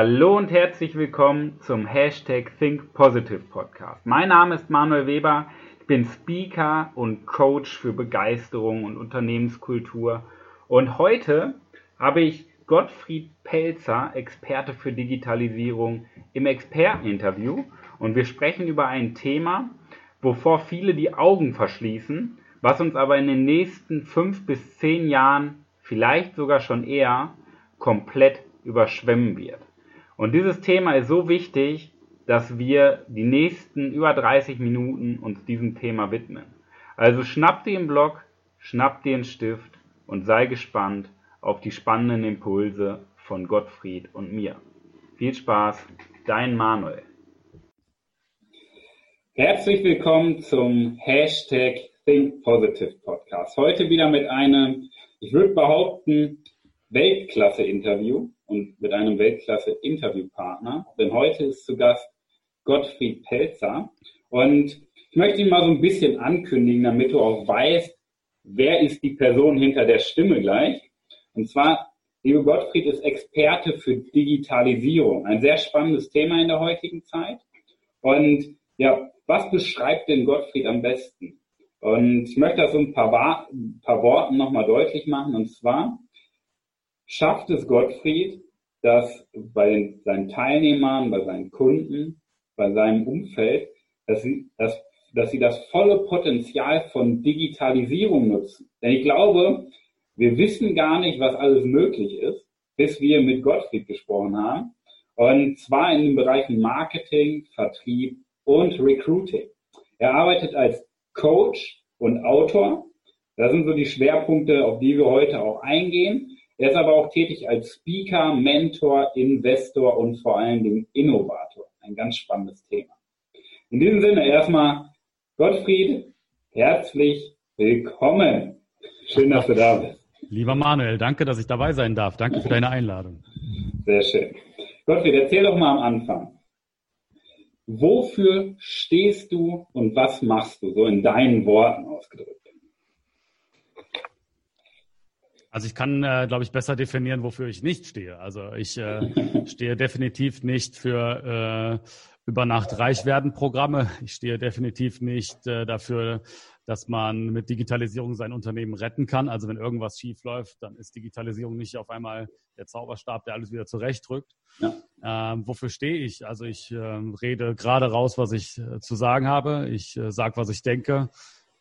Hallo und herzlich willkommen zum Hashtag Think Positive Podcast. Mein Name ist Manuel Weber, ich bin Speaker und Coach für Begeisterung und Unternehmenskultur und heute habe ich Gottfried Pelzer, Experte für Digitalisierung, im Experteninterview und wir sprechen über ein Thema, wovor viele die Augen verschließen, was uns aber in den nächsten fünf bis zehn Jahren, vielleicht sogar schon eher, komplett überschwemmen wird. Und dieses Thema ist so wichtig, dass wir die nächsten über 30 Minuten uns diesem Thema widmen. Also schnapp dir einen Block, schnapp dir einen Stift und sei gespannt auf die spannenden Impulse von Gottfried und mir. Viel Spaß, dein Manuel. Herzlich willkommen zum Hashtag Think Positive Podcast. Heute wieder mit einem, ich würde behaupten, Weltklasse-Interview und mit einem Weltklasse-Interviewpartner. Denn heute ist zu Gast Gottfried Pelzer. Und ich möchte ihn mal so ein bisschen ankündigen, damit du auch weißt, wer ist die Person hinter der Stimme gleich. Und zwar, liebe Gottfried ist Experte für Digitalisierung. Ein sehr spannendes Thema in der heutigen Zeit. Und ja, was beschreibt denn Gottfried am besten? Und ich möchte das so ein paar, ein paar Worten nochmal deutlich machen. Und zwar, schafft es Gottfried, dass bei seinen Teilnehmern, bei seinen Kunden, bei seinem Umfeld, dass sie, dass, dass sie das volle Potenzial von Digitalisierung nutzen. Denn ich glaube, wir wissen gar nicht, was alles möglich ist, bis wir mit Gottfried gesprochen haben. Und zwar in den Bereichen Marketing, Vertrieb und Recruiting. Er arbeitet als Coach und Autor. Das sind so die Schwerpunkte, auf die wir heute auch eingehen. Er ist aber auch tätig als Speaker, Mentor, Investor und vor allen Dingen Innovator. Ein ganz spannendes Thema. In diesem Sinne erstmal Gottfried, herzlich willkommen. Schön, dass du da bist. Lieber Manuel, danke, dass ich dabei sein darf. Danke für deine Einladung. Sehr schön. Gottfried, erzähl doch mal am Anfang. Wofür stehst du und was machst du, so in deinen Worten ausgedrückt? Also ich kann, äh, glaube ich, besser definieren, wofür ich nicht stehe. Also ich äh, stehe definitiv nicht für äh, über Nacht reich werden Programme. Ich stehe definitiv nicht äh, dafür, dass man mit Digitalisierung sein Unternehmen retten kann. Also wenn irgendwas schief läuft, dann ist Digitalisierung nicht auf einmal der Zauberstab, der alles wieder zurechtdrückt. Ja. Ähm, wofür stehe ich? Also ich äh, rede gerade raus, was ich äh, zu sagen habe. Ich äh, sage, was ich denke.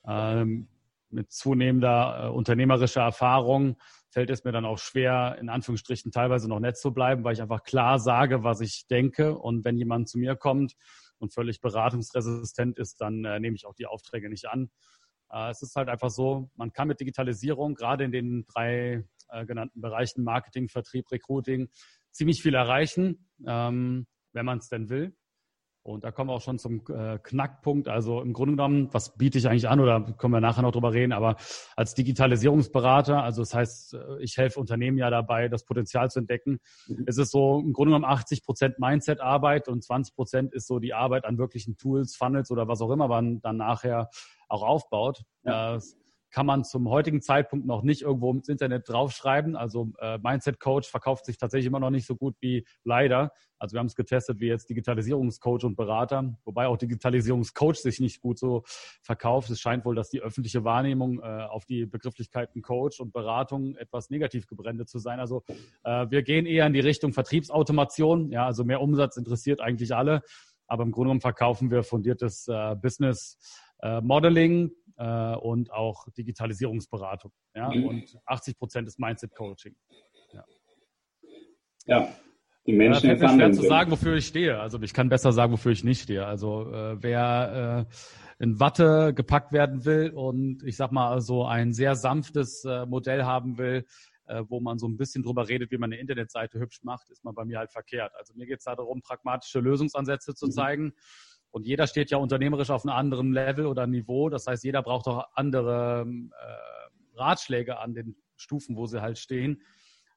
Ähm, mit zunehmender äh, unternehmerischer Erfahrung fällt es mir dann auch schwer, in Anführungsstrichen teilweise noch nett zu bleiben, weil ich einfach klar sage, was ich denke. Und wenn jemand zu mir kommt und völlig beratungsresistent ist, dann äh, nehme ich auch die Aufträge nicht an. Äh, es ist halt einfach so, man kann mit Digitalisierung gerade in den drei äh, genannten Bereichen Marketing, Vertrieb, Recruiting ziemlich viel erreichen, ähm, wenn man es denn will. Und da kommen wir auch schon zum äh, Knackpunkt. Also im Grunde genommen, was biete ich eigentlich an oder können wir nachher noch drüber reden, aber als Digitalisierungsberater, also das heißt, äh, ich helfe Unternehmen ja dabei, das Potenzial zu entdecken. Mhm. Es ist so im Grunde genommen 80 Prozent Mindset-Arbeit und 20 Prozent ist so die Arbeit an wirklichen Tools, Funnels oder was auch immer man dann nachher auch aufbaut. Ja. Äh, kann man zum heutigen Zeitpunkt noch nicht irgendwo ins Internet draufschreiben. Also äh, Mindset Coach verkauft sich tatsächlich immer noch nicht so gut wie leider. Also wir haben es getestet wie jetzt Digitalisierungscoach und Berater, wobei auch Digitalisierungscoach sich nicht gut so verkauft. Es scheint wohl, dass die öffentliche Wahrnehmung äh, auf die Begrifflichkeiten Coach und Beratung etwas negativ gebrandet zu sein. Also äh, wir gehen eher in die Richtung Vertriebsautomation. Ja, also mehr Umsatz interessiert eigentlich alle. Aber im Grunde genommen verkaufen wir fundiertes äh, Business äh, Modeling, äh, und auch Digitalisierungsberatung. Ja? Mhm. Und 80 Prozent ist Mindset Coaching. Ja. ja. Die Menschen ja, fällt mir schwer zu sagen, wofür ich stehe. Also ich kann besser sagen, wofür ich nicht stehe. Also äh, wer äh, in Watte gepackt werden will und ich sag mal so ein sehr sanftes äh, Modell haben will, äh, wo man so ein bisschen drüber redet, wie man eine Internetseite hübsch macht, ist man bei mir halt verkehrt. Also mir geht es da darum, pragmatische Lösungsansätze zu mhm. zeigen und jeder steht ja unternehmerisch auf einem anderen Level oder Niveau. Das heißt, jeder braucht auch andere äh, Ratschläge an den Stufen, wo sie halt stehen.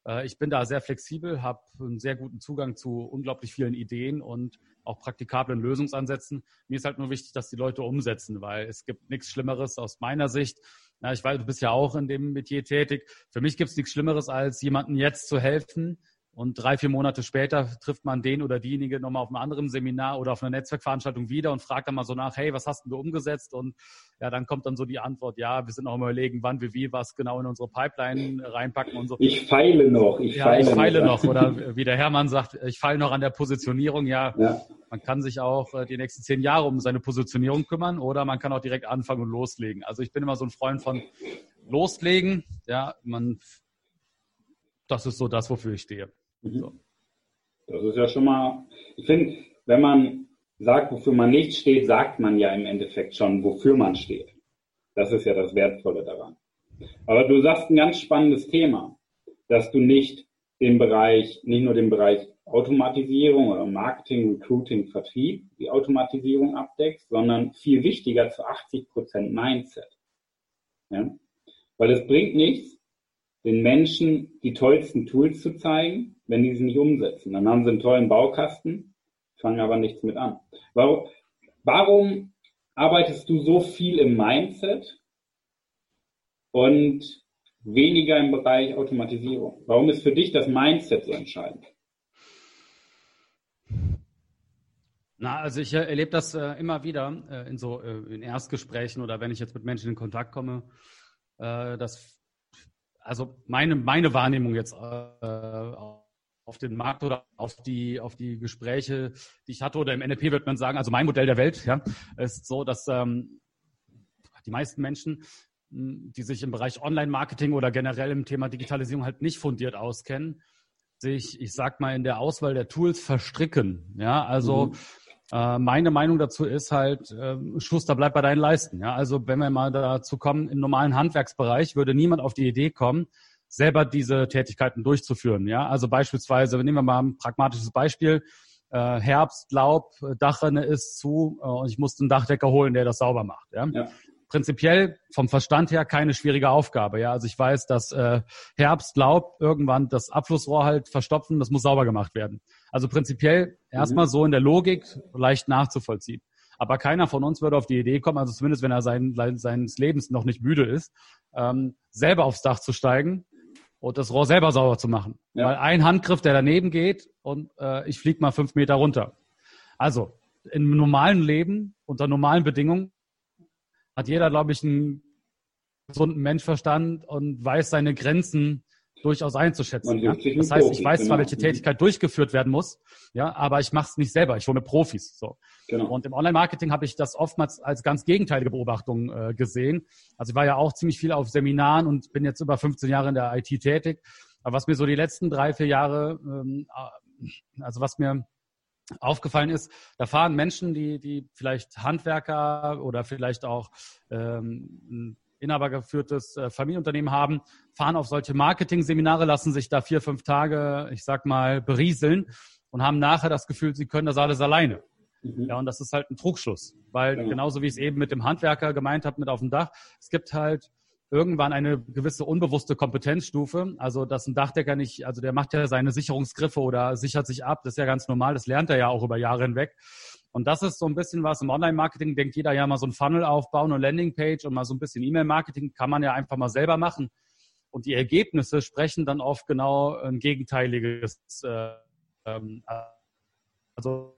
Äh, ich bin da sehr flexibel, habe einen sehr guten Zugang zu unglaublich vielen Ideen und auch praktikablen Lösungsansätzen. Mir ist halt nur wichtig, dass die Leute umsetzen, weil es gibt nichts Schlimmeres aus meiner Sicht. Ja, ich weiß, du bist ja auch in dem Metier tätig. Für mich gibt es nichts Schlimmeres, als jemandem jetzt zu helfen, und drei, vier Monate später trifft man den oder diejenige nochmal auf einem anderen Seminar oder auf einer Netzwerkveranstaltung wieder und fragt dann mal so nach, hey, was hast denn du umgesetzt? Und ja, dann kommt dann so die Antwort, ja, wir sind noch überlegen, wann wir wie was genau in unsere Pipeline reinpacken und so. Ich feile noch, ich ja, feile, ich feile noch. noch. Oder wie der Hermann sagt, ich feile noch an der Positionierung. Ja, ja, man kann sich auch äh, die nächsten zehn Jahre um seine Positionierung kümmern oder man kann auch direkt anfangen und loslegen. Also ich bin immer so ein Freund von loslegen. Ja, man, das ist so das, wofür ich stehe. Mhm. So. Das ist ja schon mal, ich finde, wenn man sagt, wofür man nicht steht, sagt man ja im Endeffekt schon, wofür man steht. Das ist ja das Wertvolle daran. Aber du sagst ein ganz spannendes Thema, dass du nicht den Bereich, nicht nur den Bereich Automatisierung oder Marketing, Recruiting, Vertrieb, die Automatisierung abdeckst, sondern viel wichtiger zu 80 Prozent Mindset. Ja? Weil es bringt nichts, den Menschen die tollsten Tools zu zeigen, wenn die sie nicht umsetzen. Dann haben sie einen tollen Baukasten, fangen aber nichts mit an. Warum, warum arbeitest du so viel im Mindset und weniger im Bereich Automatisierung? Warum ist für dich das Mindset so entscheidend? Na, also ich äh, erlebe das äh, immer wieder äh, in so äh, in Erstgesprächen oder wenn ich jetzt mit Menschen in Kontakt komme, äh, dass also meine meine Wahrnehmung jetzt äh, auf den Markt oder auf die, auf die Gespräche, die ich hatte, oder im NLP wird man sagen, also mein Modell der Welt, ja, ist so, dass ähm, die meisten Menschen, hm, die sich im Bereich Online-Marketing oder generell im Thema Digitalisierung halt nicht fundiert auskennen, sich, ich sag mal, in der Auswahl der Tools verstricken. Ja, also mhm. Äh, meine Meinung dazu ist halt, äh, Schuster bleibt bei deinen Leisten. Ja, also wenn wir mal dazu kommen, im normalen Handwerksbereich würde niemand auf die Idee kommen, selber diese Tätigkeiten durchzuführen. Ja, also beispielsweise, nehmen wir mal ein pragmatisches Beispiel. Äh, Herbst, Laub, Dachrinne ist zu äh, und ich muss einen Dachdecker holen, der das sauber macht. Ja? ja. Prinzipiell vom Verstand her keine schwierige Aufgabe. Ja, also ich weiß, dass äh, Herbst, Laub irgendwann das Abflussrohr halt verstopfen, das muss sauber gemacht werden. Also prinzipiell mhm. erstmal so in der Logik leicht nachzuvollziehen. Aber keiner von uns würde auf die Idee kommen, also zumindest wenn er sein, seines Lebens noch nicht müde ist, ähm, selber aufs Dach zu steigen und das Rohr selber sauber zu machen. Ja. Weil ein Handgriff, der daneben geht und äh, ich fliege mal fünf Meter runter. Also im normalen Leben, unter normalen Bedingungen, hat jeder, glaube ich, einen gesunden Menschverstand und weiß seine Grenzen durchaus einzuschätzen. Ja? Das heißt, ich weiß zwar, welche Tätigkeit durchgeführt werden muss, ja, aber ich mache es nicht selber. Ich hole Profis. So. Genau. Und im Online-Marketing habe ich das oftmals als ganz gegenteilige Beobachtung äh, gesehen. Also ich war ja auch ziemlich viel auf Seminaren und bin jetzt über 15 Jahre in der IT tätig. Aber was mir so die letzten drei, vier Jahre, ähm, äh, also was mir aufgefallen ist, da fahren Menschen, die, die vielleicht Handwerker oder vielleicht auch ähm, inhabergeführtes äh, Familienunternehmen haben, fahren auf solche Marketing-Seminare, lassen sich da vier, fünf Tage, ich sag mal, berieseln und haben nachher das Gefühl, sie können das alles alleine. Mhm. Ja, und das ist halt ein Trugschluss, weil ja. genauso wie ich es eben mit dem Handwerker gemeint habe, mit auf dem Dach, es gibt halt irgendwann eine gewisse unbewusste Kompetenzstufe. Also, dass ein Dachdecker nicht, also der macht ja seine Sicherungsgriffe oder sichert sich ab, das ist ja ganz normal, das lernt er ja auch über Jahre hinweg. Und das ist so ein bisschen was im Online-Marketing, denkt jeder ja mal so ein Funnel aufbauen und Landingpage und mal so ein bisschen E-Mail-Marketing kann man ja einfach mal selber machen. Und die Ergebnisse sprechen dann oft genau ein gegenteiliges, äh, ähm, also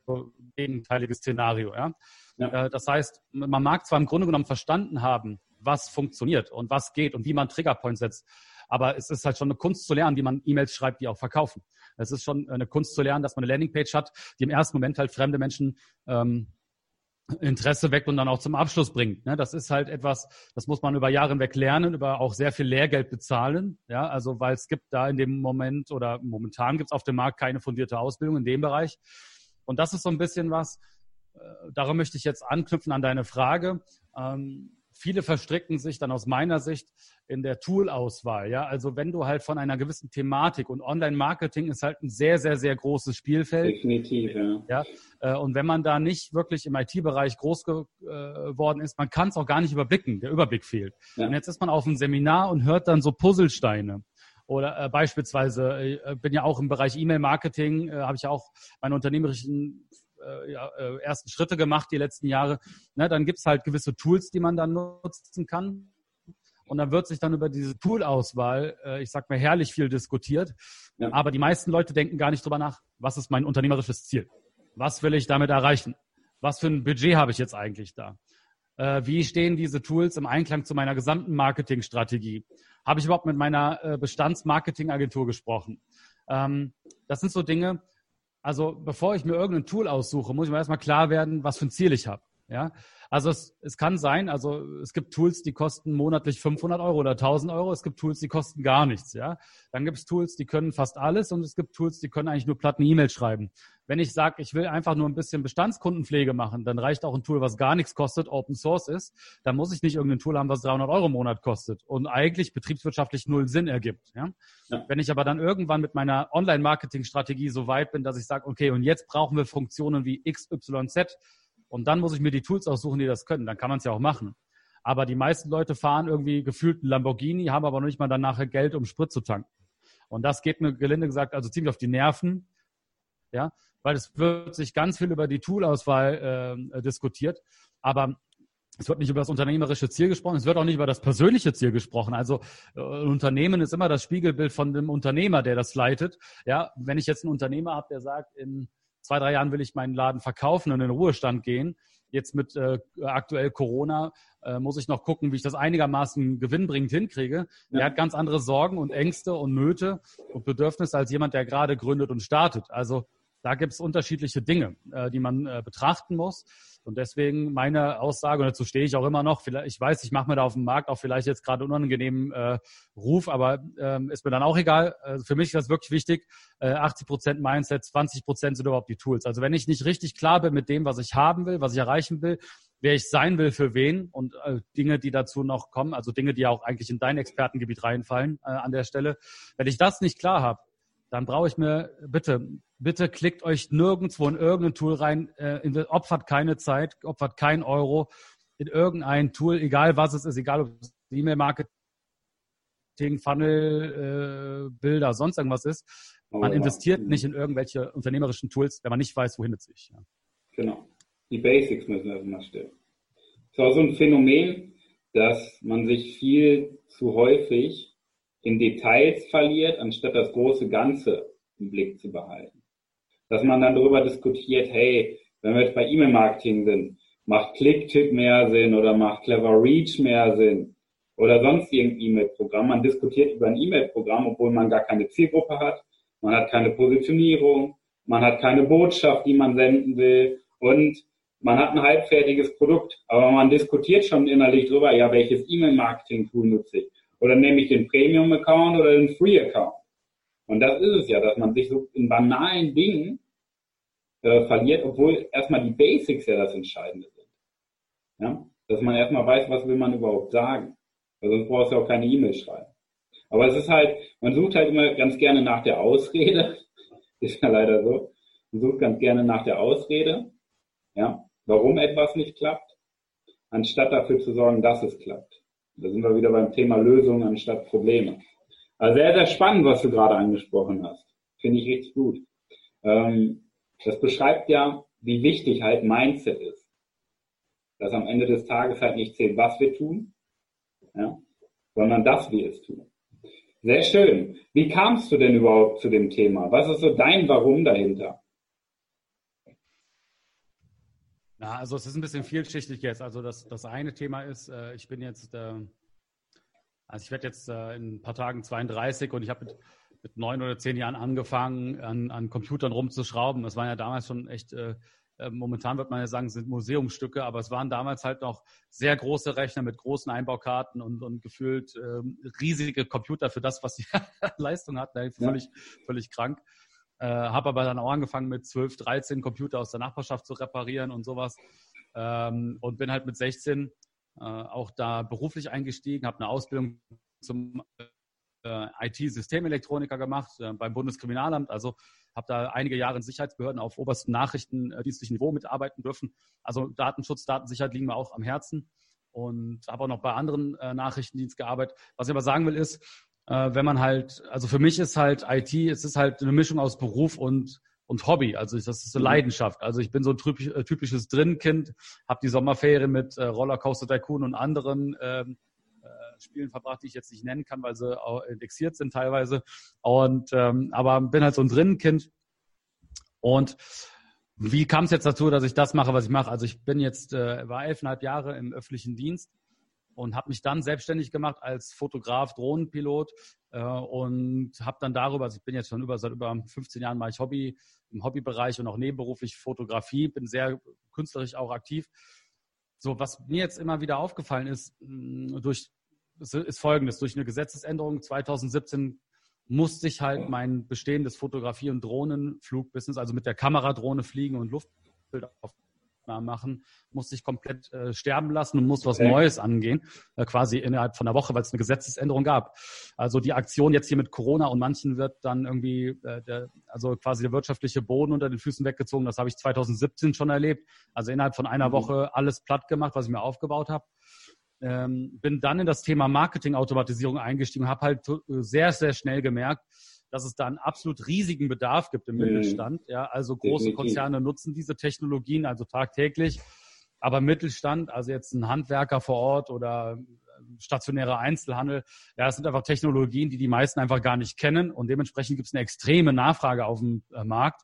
gegenteiliges Szenario. Ja? ja? Äh, das heißt, man mag zwar im Grunde genommen verstanden haben, was funktioniert und was geht und wie man Triggerpoints setzt. Aber es ist halt schon eine Kunst zu lernen, wie man E-Mails schreibt, die auch verkaufen. Es ist schon eine Kunst zu lernen, dass man eine Landingpage hat, die im ersten Moment halt fremde Menschen ähm, Interesse weckt und dann auch zum Abschluss bringt. Ne? Das ist halt etwas, das muss man über Jahre hinweg lernen, über auch sehr viel Lehrgeld bezahlen. Ja, also weil es gibt da in dem Moment oder momentan gibt es auf dem Markt keine fundierte Ausbildung in dem Bereich. Und das ist so ein bisschen was, äh, darum möchte ich jetzt anknüpfen an deine Frage. Ähm, viele verstricken sich dann aus meiner Sicht in der Tool-Auswahl. Ja, also wenn du halt von einer gewissen Thematik und Online-Marketing ist halt ein sehr, sehr, sehr großes Spielfeld. Definitiv, ja. ja äh, und wenn man da nicht wirklich im IT-Bereich groß geworden ist, man kann es auch gar nicht überblicken. Der Überblick fehlt. Ja. Und jetzt ist man auf einem Seminar und hört dann so Puzzlesteine. Oder äh, beispielsweise, äh, bin ja auch im Bereich E-Mail-Marketing, äh, habe ich ja auch meine unternehmerischen äh, ja, äh, ersten Schritte gemacht die letzten Jahre. Ne, dann gibt's halt gewisse Tools, die man dann nutzen kann. und dann wird sich dann über diese Tool-Auswahl, äh, ich sag mal, herrlich viel diskutiert. Ja. Aber die meisten Leute denken gar nicht drüber nach, was ist mein unternehmerisches Ziel? Was will ich damit erreichen? Was für ein Budget habe ich jetzt eigentlich da? Äh, wie stehen diese Tools im Einklang zu meiner gesamten Marketingstrategie? Habe ich überhaupt mit meiner äh, Bestandsmarketingagentur gesprochen? Ähm, das sind so Dinge, also bevor ich mir irgendein Tool aussuche, muss ich mir erstmal klar werden, was für ein Ziel ich habe. Ja, also es, es kann sein, also es gibt Tools, die kosten monatlich 500 Euro oder 1000 Euro. Es gibt Tools, die kosten gar nichts. Ja, dann gibt es Tools, die können fast alles und es gibt Tools, die können eigentlich nur platten E-Mail schreiben. Wenn ich sage, ich will einfach nur ein bisschen Bestandskundenpflege machen, dann reicht auch ein Tool, was gar nichts kostet, Open Source ist. Da muss ich nicht irgendein Tool haben, was 300 Euro im Monat kostet und eigentlich betriebswirtschaftlich null Sinn ergibt. Ja? ja. Wenn ich aber dann irgendwann mit meiner Online-Marketing-Strategie so weit bin, dass ich sage, okay, und jetzt brauchen wir Funktionen wie XYZ, und dann muss ich mir die Tools aussuchen, die das können. Dann kann man es ja auch machen. Aber die meisten Leute fahren irgendwie gefühlt einen Lamborghini, haben aber noch nicht mal dann nachher Geld, um Sprit zu tanken. Und das geht mir gelinde gesagt also ziemlich auf die Nerven. Ja, weil es wird sich ganz viel über die Toolauswahl äh, diskutiert. Aber es wird nicht über das unternehmerische Ziel gesprochen, es wird auch nicht über das persönliche Ziel gesprochen. Also äh, ein Unternehmen ist immer das Spiegelbild von dem Unternehmer, der das leitet. Ja, wenn ich jetzt einen Unternehmer habe, der sagt, in zwei, drei Jahren will ich meinen Laden verkaufen und in den Ruhestand gehen. Jetzt mit äh, aktuell Corona äh, muss ich noch gucken, wie ich das einigermaßen gewinnbringend hinkriege. Ja. Er hat ganz andere Sorgen und Ängste und Nöte und Bedürfnisse als jemand, der gerade gründet und startet. Also da gibt es unterschiedliche Dinge, äh, die man äh, betrachten muss. Und deswegen meine Aussage, und dazu stehe ich auch immer noch, vielleicht, ich weiß, ich mache mir da auf dem Markt auch vielleicht jetzt gerade unangenehmen äh, Ruf, aber ähm, ist mir dann auch egal. Also für mich ist das wirklich wichtig. Äh, 80 Prozent Mindset, 20 Prozent sind überhaupt die Tools. Also wenn ich nicht richtig klar bin mit dem, was ich haben will, was ich erreichen will, wer ich sein will, für wen und äh, Dinge, die dazu noch kommen, also Dinge, die auch eigentlich in dein Expertengebiet reinfallen äh, an der Stelle. Wenn ich das nicht klar habe, dann brauche ich mir, bitte, bitte klickt euch nirgendwo in irgendein Tool rein, äh, opfert keine Zeit, opfert kein Euro in irgendein Tool, egal was es ist, egal ob es E-Mail-Marketing, Funnel, äh, Bilder, sonst irgendwas ist. Man investiert nicht in irgendwelche unternehmerischen Tools, wenn man nicht weiß, wohin es sich. Ja. Genau. Die Basics müssen erstmal stimmen. Es ist auch so ein Phänomen, dass man sich viel zu häufig in Details verliert, anstatt das große Ganze im Blick zu behalten. Dass man dann darüber diskutiert, hey, wenn wir jetzt bei E-Mail-Marketing sind, macht Clicktip mehr Sinn oder macht Clever Reach mehr Sinn oder sonst irgendein E-Mail-Programm. Man diskutiert über ein E-Mail-Programm, obwohl man gar keine Zielgruppe hat, man hat keine Positionierung, man hat keine Botschaft, die man senden will und man hat ein halbfertiges Produkt, aber man diskutiert schon innerlich drüber, ja, welches E-Mail-Marketing-Tool nutze ich? Oder nehme ich den Premium-Account oder den Free-Account? Und das ist es ja, dass man sich so in banalen Dingen äh, verliert, obwohl erstmal die Basics ja das Entscheidende sind. Ja? Dass man erstmal weiß, was will man überhaupt sagen. Weil sonst brauchst du auch keine E-Mail schreiben. Aber es ist halt, man sucht halt immer ganz gerne nach der Ausrede. ist ja leider so. Man sucht ganz gerne nach der Ausrede. Ja, warum etwas nicht klappt, anstatt dafür zu sorgen, dass es klappt. Da sind wir wieder beim Thema Lösungen anstatt Probleme. Also sehr, sehr spannend, was du gerade angesprochen hast. Finde ich richtig gut. Ähm, das beschreibt ja, wie wichtig halt Mindset ist. Dass am Ende des Tages halt nicht zählt, was wir tun, ja, sondern dass wir es tun. Sehr schön. Wie kamst du denn überhaupt zu dem Thema? Was ist so dein Warum dahinter? Na, also es ist ein bisschen vielschichtig jetzt. Also das, das eine Thema ist, äh, ich bin jetzt, äh, also ich werde jetzt äh, in ein paar Tagen 32 und ich habe mit, mit neun oder zehn Jahren angefangen, an, an Computern rumzuschrauben. Das waren ja damals schon echt, äh, äh, momentan wird man ja sagen, sind Museumsstücke, aber es waren damals halt noch sehr große Rechner mit großen Einbaukarten und, und gefühlt ähm, riesige Computer für das, was die Leistung hatten. Völlig, ja. völlig krank. Äh, habe aber dann auch angefangen mit 12, 13 Computer aus der Nachbarschaft zu reparieren und sowas. Ähm, und bin halt mit 16 äh, auch da beruflich eingestiegen, habe eine Ausbildung zum äh, IT-Systemelektroniker gemacht äh, beim Bundeskriminalamt. Also habe da einige Jahre in Sicherheitsbehörden auf oberstem nachrichtendienstlichen Niveau mitarbeiten dürfen. Also Datenschutz, Datensicherheit liegen mir auch am Herzen und habe auch noch bei anderen äh, Nachrichtendiensten gearbeitet. Was ich aber sagen will ist, äh, wenn man halt, also für mich ist halt IT, es ist halt eine Mischung aus Beruf und und Hobby. Also das ist so mhm. Leidenschaft. Also ich bin so ein typisch, äh, typisches Drinnenkind, habe die Sommerferien mit äh, Rollercoaster Tycoon und anderen ähm, äh, Spielen verbracht, die ich jetzt nicht nennen kann, weil sie auch indexiert sind teilweise. Und ähm, aber bin halt so ein Drinnenkind. Und wie kam es jetzt dazu, dass ich das mache, was ich mache? Also ich bin jetzt, äh, war elfeinhalb Jahre im öffentlichen Dienst und habe mich dann selbstständig gemacht als Fotograf, Drohnenpilot äh, und habe dann darüber, also ich bin jetzt schon über seit über 15 Jahren mache ich Hobby im Hobbybereich und auch nebenberuflich Fotografie, bin sehr künstlerisch auch aktiv. So, was mir jetzt immer wieder aufgefallen ist, mh, durch ist folgendes, durch eine Gesetzesänderung 2017 musste ich halt mein bestehendes Fotografie- und Drohnenflugbusiness, also mit der Kameradrohne fliegen und Luftbildaufnahmen machen, musste ich komplett äh, sterben lassen und musste was okay. Neues angehen, äh, quasi innerhalb von einer Woche, weil es eine Gesetzesänderung gab. Also die Aktion jetzt hier mit Corona und manchen wird dann irgendwie, äh, der, also quasi der wirtschaftliche Boden unter den Füßen weggezogen. Das habe ich 2017 schon erlebt. Also innerhalb von einer mhm. Woche alles platt gemacht, was ich mir aufgebaut habe. Ähm, bin dann in das Thema Marketing-Automatisierung eingestiegen und habe halt sehr, sehr schnell gemerkt, dass es da einen absolut riesigen Bedarf gibt im mhm. Mittelstand. Ja, also große Definitiv. Konzerne nutzen diese Technologien also tagtäglich. Aber Mittelstand, also jetzt ein Handwerker vor Ort oder stationärer Einzelhandel, ja, das sind einfach Technologien, die die meisten einfach gar nicht kennen und dementsprechend gibt es eine extreme Nachfrage auf dem äh, Markt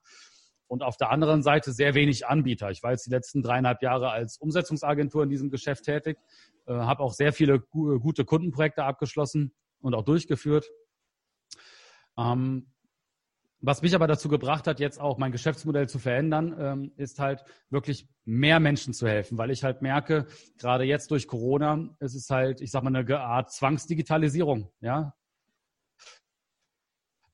und auf der anderen Seite sehr wenig Anbieter. Ich war jetzt die letzten dreieinhalb Jahre als Umsetzungsagentur in diesem Geschäft tätig, äh, habe auch sehr viele gute Kundenprojekte abgeschlossen und auch durchgeführt ähm, was mich aber dazu gebracht hat, jetzt auch mein Geschäftsmodell zu verändern, ähm, ist halt wirklich mehr Menschen zu helfen, weil ich halt merke, gerade jetzt durch Corona, es ist halt, ich sag mal, eine Art Zwangsdigitalisierung, ja.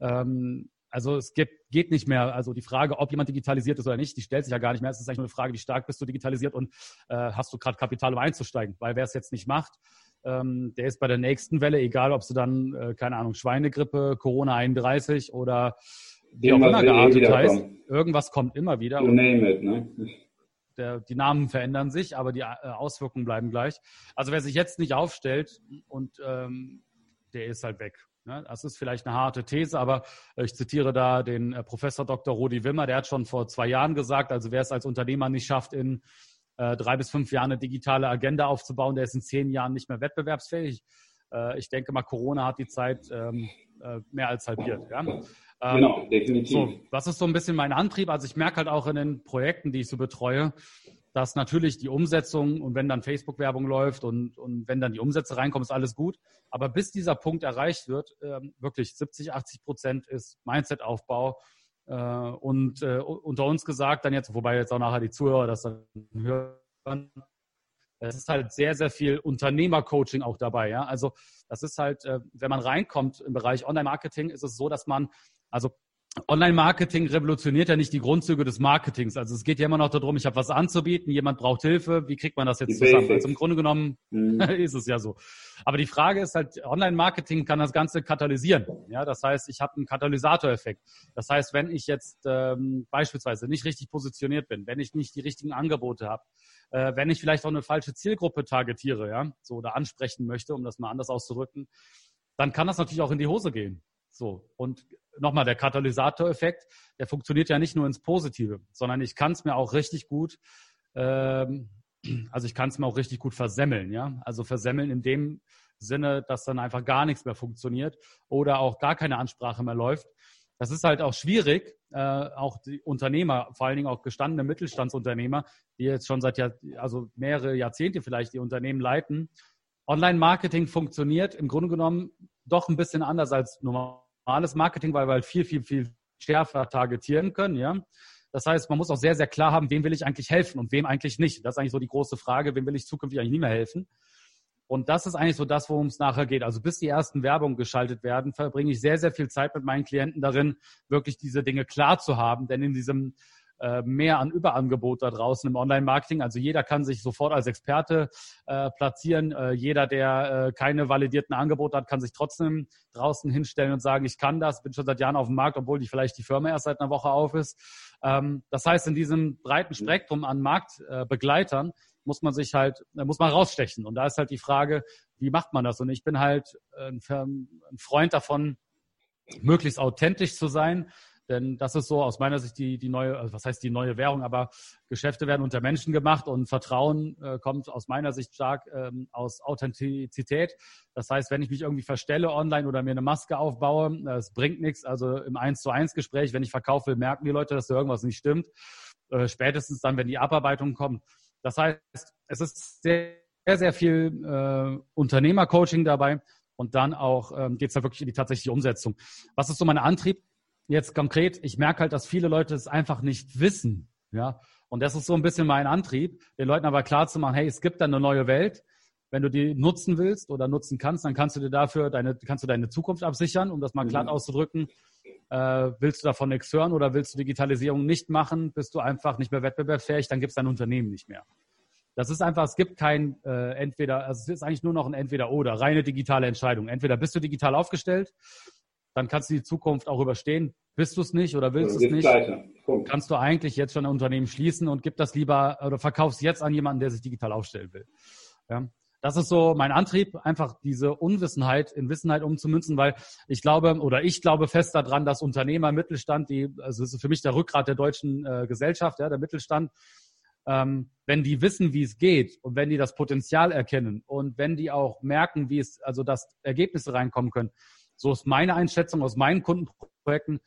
Ähm, also es gibt, geht nicht mehr, also die Frage, ob jemand digitalisiert ist oder nicht, die stellt sich ja gar nicht mehr. Es ist eigentlich nur eine Frage, wie stark bist du digitalisiert und äh, hast du gerade Kapital, um einzusteigen. Weil wer es jetzt nicht macht, ähm, der ist bei der nächsten Welle, egal ob sie dann, äh, keine Ahnung, Schweinegrippe, Corona 31 oder wie auch immer geartet heißt, kommen. irgendwas kommt immer wieder. You name it, ne? Der, die Namen verändern sich, aber die äh, Auswirkungen bleiben gleich. Also wer sich jetzt nicht aufstellt und ähm, der ist halt weg. Ne? Das ist vielleicht eine harte These, aber ich zitiere da den äh, Professor Dr. Rudi Wimmer, der hat schon vor zwei Jahren gesagt, also wer es als Unternehmer nicht schafft, in äh, drei bis fünf Jahren eine digitale Agenda aufzubauen, der ist in zehn Jahren nicht mehr wettbewerbsfähig. Äh, ich denke mal, Corona hat die Zeit ähm, äh, mehr als halbiert. Ja? Ähm, genau, definitiv. So, das ist so ein bisschen mein Antrieb. Also ich merke halt auch in den Projekten, die ich so betreue, dass natürlich die Umsetzung und wenn dann Facebook-Werbung läuft und, und wenn dann die Umsätze reinkommen, ist alles gut. Aber bis dieser Punkt erreicht wird, ähm, wirklich 70, 80 Prozent ist Mindset-Aufbau und äh, unter uns gesagt, dann jetzt, wobei jetzt auch nachher die Zuhörer das dann hören, es ist halt sehr, sehr viel Unternehmercoaching auch dabei. Ja? Also das ist halt, äh, wenn man reinkommt im Bereich Online-Marketing, ist es so, dass man, also Online-Marketing revolutioniert ja nicht die Grundzüge des Marketings. Also es geht ja immer noch darum, ich habe was anzubieten, jemand braucht Hilfe, wie kriegt man das jetzt zusammen? Also im Grunde genommen mhm. ist es ja so. Aber die Frage ist halt, Online-Marketing kann das Ganze katalysieren. Ja, das heißt, ich habe einen Katalysatoreffekt. Das heißt, wenn ich jetzt ähm, beispielsweise nicht richtig positioniert bin, wenn ich nicht die richtigen Angebote habe, äh, wenn ich vielleicht auch eine falsche Zielgruppe targetiere, ja, so oder ansprechen möchte, um das mal anders auszudrücken, dann kann das natürlich auch in die Hose gehen. So. Und nochmal, der Katalysatoreffekt, der funktioniert ja nicht nur ins Positive, sondern ich kann es mir auch richtig gut, ähm, also ich kann es mir auch richtig gut versemmeln, ja. Also versemmeln in dem Sinne, dass dann einfach gar nichts mehr funktioniert oder auch gar keine Ansprache mehr läuft. Das ist halt auch schwierig, äh, auch die Unternehmer, vor allen Dingen auch gestandene Mittelstandsunternehmer, die jetzt schon seit Jahr, also mehrere Jahrzehnte vielleicht die Unternehmen leiten. Online-Marketing funktioniert im Grunde genommen doch ein bisschen anders als normal normales Marketing, weil wir halt viel, viel, viel schärfer targetieren können, ja. Das heißt, man muss auch sehr, sehr klar haben, wem will ich eigentlich helfen und wem eigentlich nicht. Das ist eigentlich so die große Frage, wem will ich zukünftig eigentlich nicht mehr helfen. Und das ist eigentlich so das, worum es nachher geht. Also bis die ersten Werbungen geschaltet werden, verbringe ich sehr, sehr viel Zeit mit meinen Klienten darin, wirklich diese Dinge klar zu haben. Denn in diesem mehr an Überangebot da draußen im Online-Marketing. Also jeder kann sich sofort als Experte äh, platzieren. Äh, jeder, der äh, keine validierten Angebote hat, kann sich trotzdem draußen hinstellen und sagen, ich kann das, bin schon seit Jahren auf dem Markt, obwohl die vielleicht die Firma erst seit einer Woche auf ist. Ähm, das heißt, in diesem breiten Spektrum an Marktbegleitern muss man sich halt, muss man rausstechen. Und da ist halt die Frage, wie macht man das? Und ich bin halt ein Freund davon, möglichst authentisch zu sein, Denn das ist so aus meiner Sicht die, die neue, also was heißt die neue Währung, aber Geschäfte werden unter Menschen gemacht und Vertrauen äh, kommt aus meiner Sicht stark ähm, aus Authentizität. Das heißt, wenn ich mich irgendwie verstelle online oder mir eine Maske aufbaue, es bringt nichts. Also im 1 zu 1 Gespräch, wenn ich verkaufe, merken die Leute, dass da irgendwas nicht stimmt. Äh, spätestens dann, wenn die Abarbeitung kommt. Das heißt, es ist sehr, sehr viel äh, Unternehmercoaching dabei und dann auch ähm, geht es da wirklich in die tatsächliche Umsetzung. Was ist so mein Antrieb? Jetzt konkret, ich merke halt, dass viele Leute es einfach nicht wissen. Ja, und das ist so ein bisschen mein Antrieb, den Leuten aber klar zu machen, hey, es gibt da eine neue Welt. Wenn du die nutzen willst oder nutzen kannst, dann kannst du dir dafür deine, kannst du deine Zukunft absichern, um das mal glatt mhm. auszudrücken. Äh, willst du davon nichts hören oder willst du Digitalisierung nicht machen, bist du einfach nicht mehr wettbewerbsfähig, dann gibt es dein Unternehmen nicht mehr. Das ist einfach, es gibt kein äh, entweder, also es ist eigentlich nur noch ein Entweder-Oder, reine digitale Entscheidung. Entweder bist du digital aufgestellt, dann kannst du die Zukunft auch überstehen. Bist du es nicht oder willst du es nicht, kannst du eigentlich jetzt schon ein Unternehmen schließen und gib das lieber oder verkaufst jetzt an jemanden, der sich digital aufstellen will. Ja. Das ist so mein Antrieb, einfach diese Unwissenheit in Wissenheit umzumünzen, weil ich glaube oder ich glaube fest daran, dass Unternehmer, Mittelstand, die, also das ist für mich der Rückgrat der deutschen äh, Gesellschaft, ja, der Mittelstand, ähm, wenn die wissen, wie es geht und wenn die das Potenzial erkennen und wenn die auch merken, wie es, also dass Ergebnisse reinkommen können, so ist meine Einschätzung aus meinen Kundenprojekten,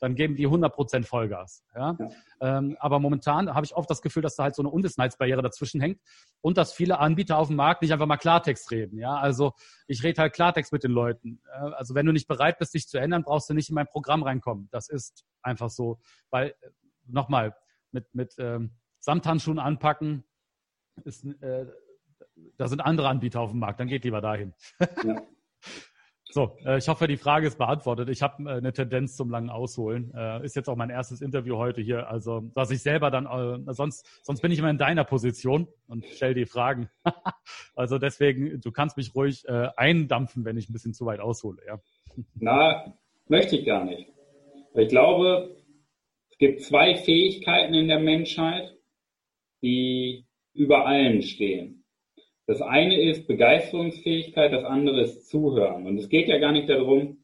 dann geben die 100% Vollgas. Ja? ja. Ähm, aber momentan habe ich oft das Gefühl, dass da halt so eine Unwissenheitsbarriere dazwischen hängt und dass viele Anbieter auf dem Markt nicht einfach mal Klartext reden. Ja? Also ich rede halt Klartext mit den Leuten. Äh, also wenn du nicht bereit bist, dich zu ändern, brauchst du nicht in mein Programm reinkommen. Das ist einfach so. Weil, äh, nochmal, mit, mit ähm, Samthandschuhen anpacken, ist, äh, da sind andere Anbieter auf dem Markt, dann geht lieber dahin. Ja. So, äh, ich hoffe, die Frage ist beantwortet. Ich habe äh, eine Tendenz zum langen Ausholen. Äh, ist jetzt auch mein erstes Interview heute hier. Also, dass ich selber dann, äh, sonst, sonst bin ich immer in deiner Position und stell die Fragen. also deswegen, du kannst mich ruhig äh, eindampfen, wenn ich ein bisschen zu weit aushole. Ja. Na, möchte ich gar nicht. Ich glaube, es gibt zwei Fähigkeiten in der Menschheit die über allen stehen. Das eine ist Begeisterungsfähigkeit, das andere ist Zuhören. Und es geht ja gar nicht darum,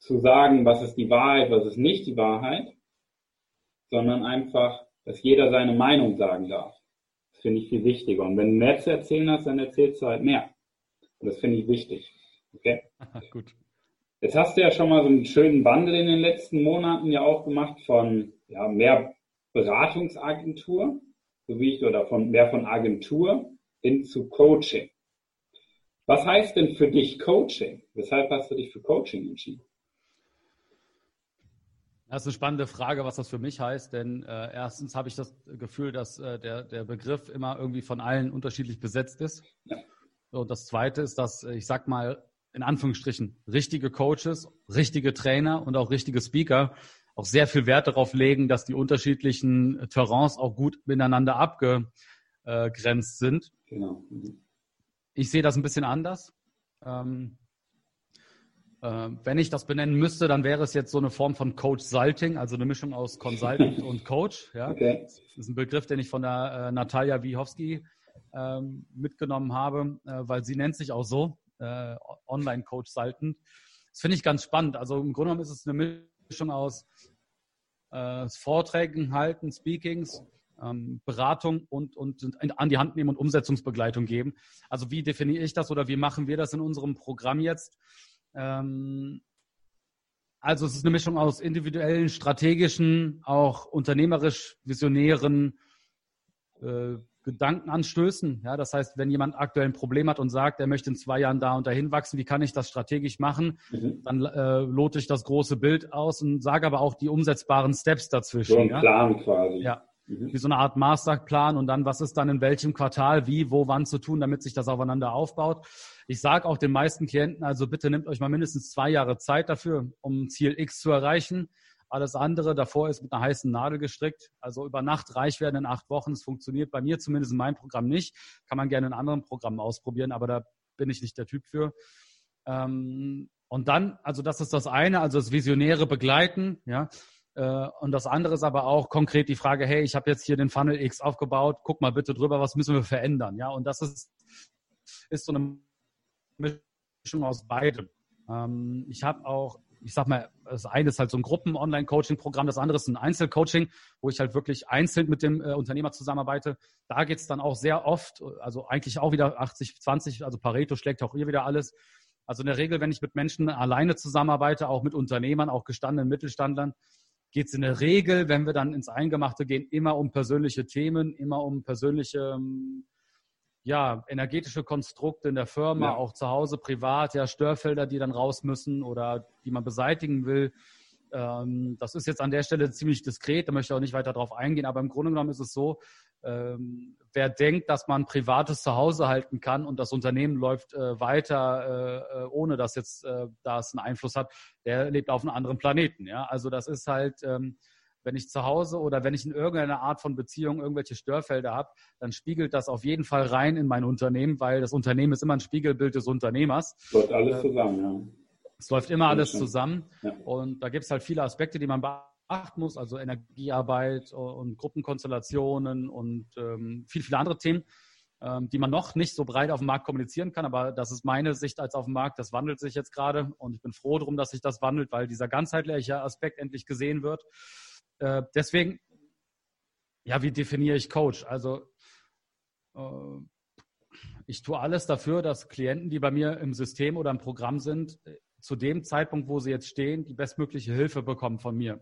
zu sagen, was ist die Wahrheit, was ist nicht die Wahrheit, sondern einfach, dass jeder seine Meinung sagen darf. Das finde ich viel wichtiger. Und wenn du mehr zu erzählen hast, dann erzählst du halt mehr. Und das finde ich wichtig. Okay? Gut. Jetzt hast du ja schon mal so einen schönen Wandel in den letzten Monaten ja auch gemacht von ja, mehr Beratungsagentur, so wie ich oder von mehr von Agentur hin zu Coaching. Was heißt denn für dich Coaching? Weshalb hast du dich für Coaching entschieden? Das ist eine spannende Frage, was das für mich heißt, denn äh, erstens habe ich das Gefühl, dass äh, der, der Begriff immer irgendwie von allen unterschiedlich besetzt ist. Ja. Und das Zweite ist, dass ich sag mal in Anführungsstrichen richtige Coaches, richtige Trainer und auch richtige Speaker auch sehr viel Wert darauf legen, dass die unterschiedlichen Terrains auch gut miteinander abgegrenzt sind. Genau. Ich sehe das ein bisschen anders. Ähm, äh, wenn ich das benennen müsste, dann wäre es jetzt so eine Form von Coach Salting, also eine Mischung aus Consultant und Coach. Ja. Okay. Das ist ein Begriff, den ich von der äh, Natalia Wiechowski ähm, mitgenommen habe, äh, weil sie nennt sich auch so, äh, Online-Coach Saltant. Das finde ich ganz spannend. Also im Grunde genommen ist es eine Mischung aus äh, Vorträgen halten, Speakings, ähm, Beratung und, und, und an die Hand nehmen und Umsetzungsbegleitung geben. Also wie definiere ich das oder wie machen wir das in unserem Programm jetzt? Ähm, also es ist eine Mischung aus individuellen, strategischen, auch unternehmerisch visionären äh, Gedankenanstößen. Ja, das heißt, wenn jemand aktuell ein Problem hat und sagt, er möchte in zwei Jahren da und dahin wachsen, wie kann ich das strategisch machen? Mhm. Dann äh, lote ich das große Bild aus und sage aber auch die umsetzbaren Steps dazwischen. So ein ja? Plan quasi. Ja. Mhm. Wie so eine Art Masterplan und dann, was ist dann in welchem Quartal, wie, wo, wann zu tun, damit sich das aufeinander aufbaut. Ich sage auch den meisten Klienten, also bitte nehmt euch mal mindestens zwei Jahre Zeit dafür, um Ziel X zu erreichen. Alles andere davor ist mit einer heißen Nadel gestrickt. Also über Nacht reich werden in acht Wochen. Es funktioniert bei mir zumindest in meinem Programm nicht. Kann man gerne in anderen Programmen ausprobieren, aber da bin ich nicht der Typ für. Ähm, und dann, also das ist das eine, also das visionäre Begleiten, ja. Äh, und das andere ist aber auch konkret die Frage, hey, ich habe jetzt hier den Funnel X aufgebaut, guck mal bitte drüber, was müssen wir verändern, ja. Und das ist, ist so eine Mischung aus beidem. Ähm, ich habe auch ich sag mal, das eine ist halt so ein Gruppen-Online-Coaching-Programm, das andere ist ein Einzelcoaching, wo ich halt wirklich einzeln mit dem äh, Unternehmer zusammenarbeite. Da geht's dann auch sehr oft, also eigentlich auch wieder 80, 20, also Pareto schlägt auch hier wieder alles. Also in der Regel, wenn ich mit Menschen alleine zusammenarbeite, auch mit Unternehmern, auch gestandenen Mittelstandlern, geht's in der Regel, wenn wir dann ins Eingemachte gehen, immer um persönliche Themen, immer um persönliche ähm, ja, energetische Konstrukte in der Firma, ja. auch zu Hause, privat, ja, Störfelder, die dann raus müssen oder die man beseitigen will. Ähm, das ist jetzt an der Stelle ziemlich diskret, da möchte ich auch nicht weiter drauf eingehen, aber im Grunde genommen ist es so, ähm, wer denkt, dass man privates Zuhause halten kann und das Unternehmen läuft äh, weiter, äh, äh ohne dass jetzt äh, das einen Einfluss hat, der lebt auf einem anderen Planeten. Ja? Also das ist halt, ähm, wenn ich zu Hause oder wenn ich in irgendeiner Art von Beziehung irgendwelche Störfelder habe, dann spiegelt das auf jeden Fall rein in mein Unternehmen, weil das Unternehmen ist immer ein Spiegelbild des Unternehmers. Läuft alles äh, zusammen, ja. Es läuft immer alles zusammen. Ja. Und da gibt es halt viele Aspekte, die man beachten muss, also Energiearbeit und Gruppenkonstellationen und ähm, viele, viele andere Themen, ähm, die man noch nicht so breit auf dem Markt kommunizieren kann. Aber das ist meine Sicht als auf dem Markt. Das wandelt sich jetzt gerade und ich bin froh darum, dass sich das wandelt, weil dieser ganzheitliche Aspekt endlich gesehen wird. Äh, deswegen, ja, wie definiere ich Coach? Also äh, ich tue alles dafür, dass Klienten, die bei mir im System oder im Programm sind, zu dem Zeitpunkt, wo sie jetzt stehen, die bestmögliche Hilfe bekommen von mir.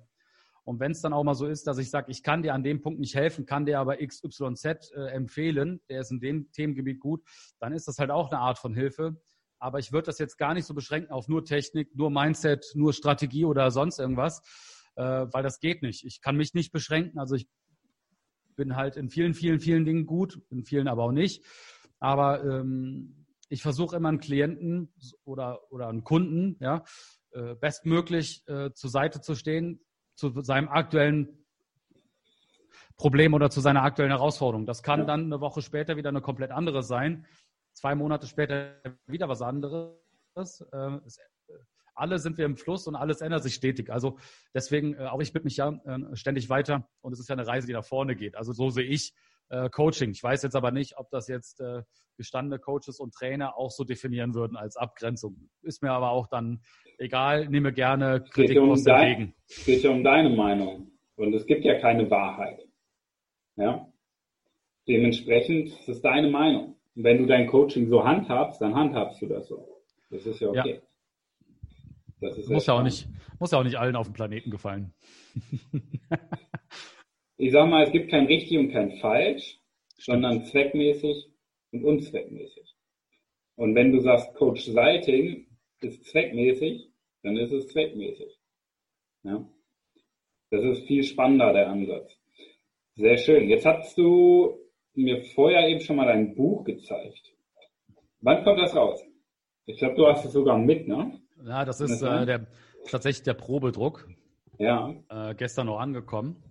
Und wenn es dann auch mal so ist, dass ich sage, ich kann dir an dem Punkt nicht helfen, kann dir aber XYZ äh, empfehlen, der ist in dem Themengebiet gut, dann ist das halt auch eine Art von Hilfe. Aber ich würde das jetzt gar nicht so beschränken auf nur Technik, nur Mindset, nur Strategie oder sonst irgendwas, äh, weil das geht nicht. Ich kann mich nicht beschränken. Also ich bin halt in vielen, vielen, vielen Dingen gut, in vielen aber auch nicht. Aber ähm, ich versuche immer einen Klienten oder, oder einen Kunden, ja, äh, bestmöglich äh, zur Seite zu stehen, zu seinem aktuellen Problem oder zu seiner aktuellen Herausforderung. Das kann dann eine Woche später wieder eine komplett andere sein. Zwei Monate später wieder was anderes. Äh, alle sind wir im Fluss und alles ändert sich stetig. Also deswegen, äh, auch ich bitte mich ja äh, ständig weiter und es ist ja eine Reise, die nach vorne geht. Also so sehe ich äh, Coaching. Ich weiß jetzt aber nicht, ob das jetzt äh, gestandene Coaches und Trainer auch so definieren würden als Abgrenzung. Ist mir aber auch dann egal, nehme gerne Kritik um aus dem Wegen. Es geht ja um deine Meinung und es gibt ja keine Wahrheit. Ja? Dementsprechend ist es deine Meinung. Und wenn du dein Coaching so handhabst, dann handhabst du das so. Das ist ja okay. Ja. Das ist muss, ja auch nicht, muss ja auch nicht allen auf dem Planeten gefallen. ich sag mal, es gibt kein richtig und kein falsch, Stimmt. sondern zweckmäßig und unzweckmäßig. Und wenn du sagst, Coach Sighting ist zweckmäßig, dann ist es zweckmäßig. Ja? Das ist viel spannender, der Ansatz. Sehr schön. Jetzt hast du mir vorher eben schon mal dein Buch gezeigt. Wann kommt das raus? Ich glaube, du hast es sogar mit, ne? Ja, das ist äh, der, tatsächlich der Probedruck. Ja. Äh, gestern noch angekommen.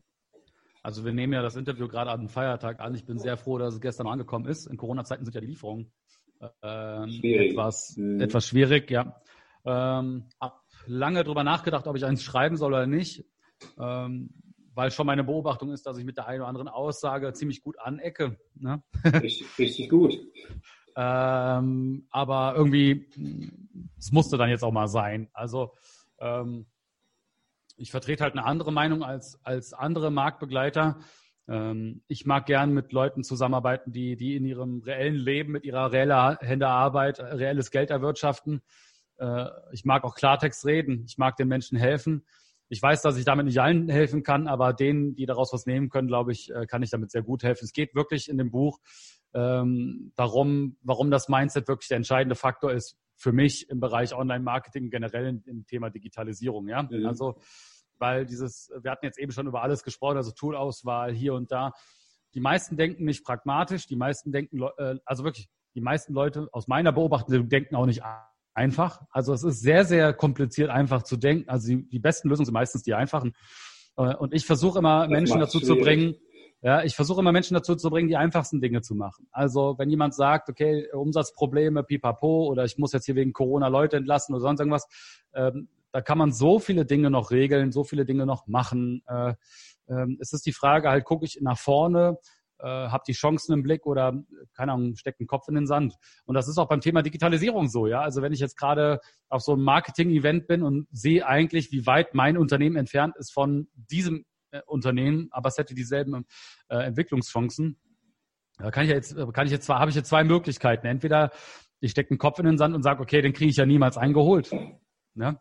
Also wir nehmen ja das Interview gerade an einem Feiertag an. Ich bin sehr froh, dass es gestern angekommen ist. In Corona-Zeiten sind ja die Lieferungen äh, schwierig. Etwas, mhm. etwas schwierig, ja. Ähm, hab lange darüber nachgedacht, ob ich eins schreiben soll oder nicht. Ähm, weil schon meine Beobachtung ist, dass ich mit der einen oder anderen Aussage ziemlich gut anecke. Ne? Richtig, richtig gut. Ähm, aber irgendwie, es musste dann jetzt auch mal sein. Also ähm, ich vertrete halt eine andere Meinung als, als andere Marktbegleiter. Ähm, ich mag gern mit Leuten zusammenarbeiten, die, die in ihrem reellen Leben mit ihrer reellen Hände Arbeit reelles Geld erwirtschaften. Äh, ich mag auch Klartext reden. Ich mag den Menschen helfen. Ich weiß, dass ich damit nicht allen helfen kann, aber denen, die daraus was nehmen können, glaube ich, äh, kann ich damit sehr gut helfen. Es geht wirklich in dem Buch ähm, darum, warum das Mindset wirklich der entscheidende Faktor ist für mich im Bereich Online-Marketing generell im Thema Digitalisierung. Ja, mhm. also weil dieses, wir hatten jetzt eben schon über alles gesprochen, also Toolauswahl hier und da. Die meisten denken nicht pragmatisch, die meisten denken, äh, also wirklich, die meisten Leute aus meiner Beobachtung denken auch nicht einfach. Also es ist sehr, sehr kompliziert, einfach zu denken. Also die, die besten Lösungen sind meistens die einfachen. Äh, und ich versuche immer, das Menschen dazu schwierig. zu bringen, ja, ich versuche immer Menschen dazu zu bringen, die einfachsten Dinge zu machen. Also wenn jemand sagt, okay, Umsatzprobleme, pipapo, oder ich muss jetzt hier wegen Corona Leute entlassen oder sonst irgendwas, ähm, da kann man so viele Dinge noch regeln, so viele Dinge noch machen. Äh, äh, es ist die Frage, halt gucke ich nach vorne äh, habe die Chancen im Blick oder, keine Ahnung, steckt einen Kopf in den Sand. Und das ist auch beim Thema Digitalisierung so, ja. Also wenn ich jetzt gerade auf so einem Marketing-Event bin und sehe eigentlich, wie weit mein Unternehmen entfernt ist von diesem Unternehmen, aber es hätte dieselben äh, Entwicklungschancen, da kann ich jetzt, kann ich jetzt zwar, habe ich jetzt zwei Möglichkeiten. Entweder ich stecke einen Kopf in den Sand und sage, okay, den kriege ich ja niemals eingeholt. Ne?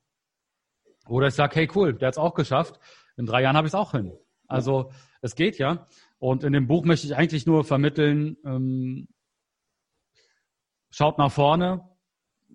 Oder ich sage, hey cool, der hat es auch geschafft. In drei Jahren habe ich es auch hin. Also es geht ja. Und in dem Buch möchte ich eigentlich nur vermitteln, ähm, schaut nach vorne,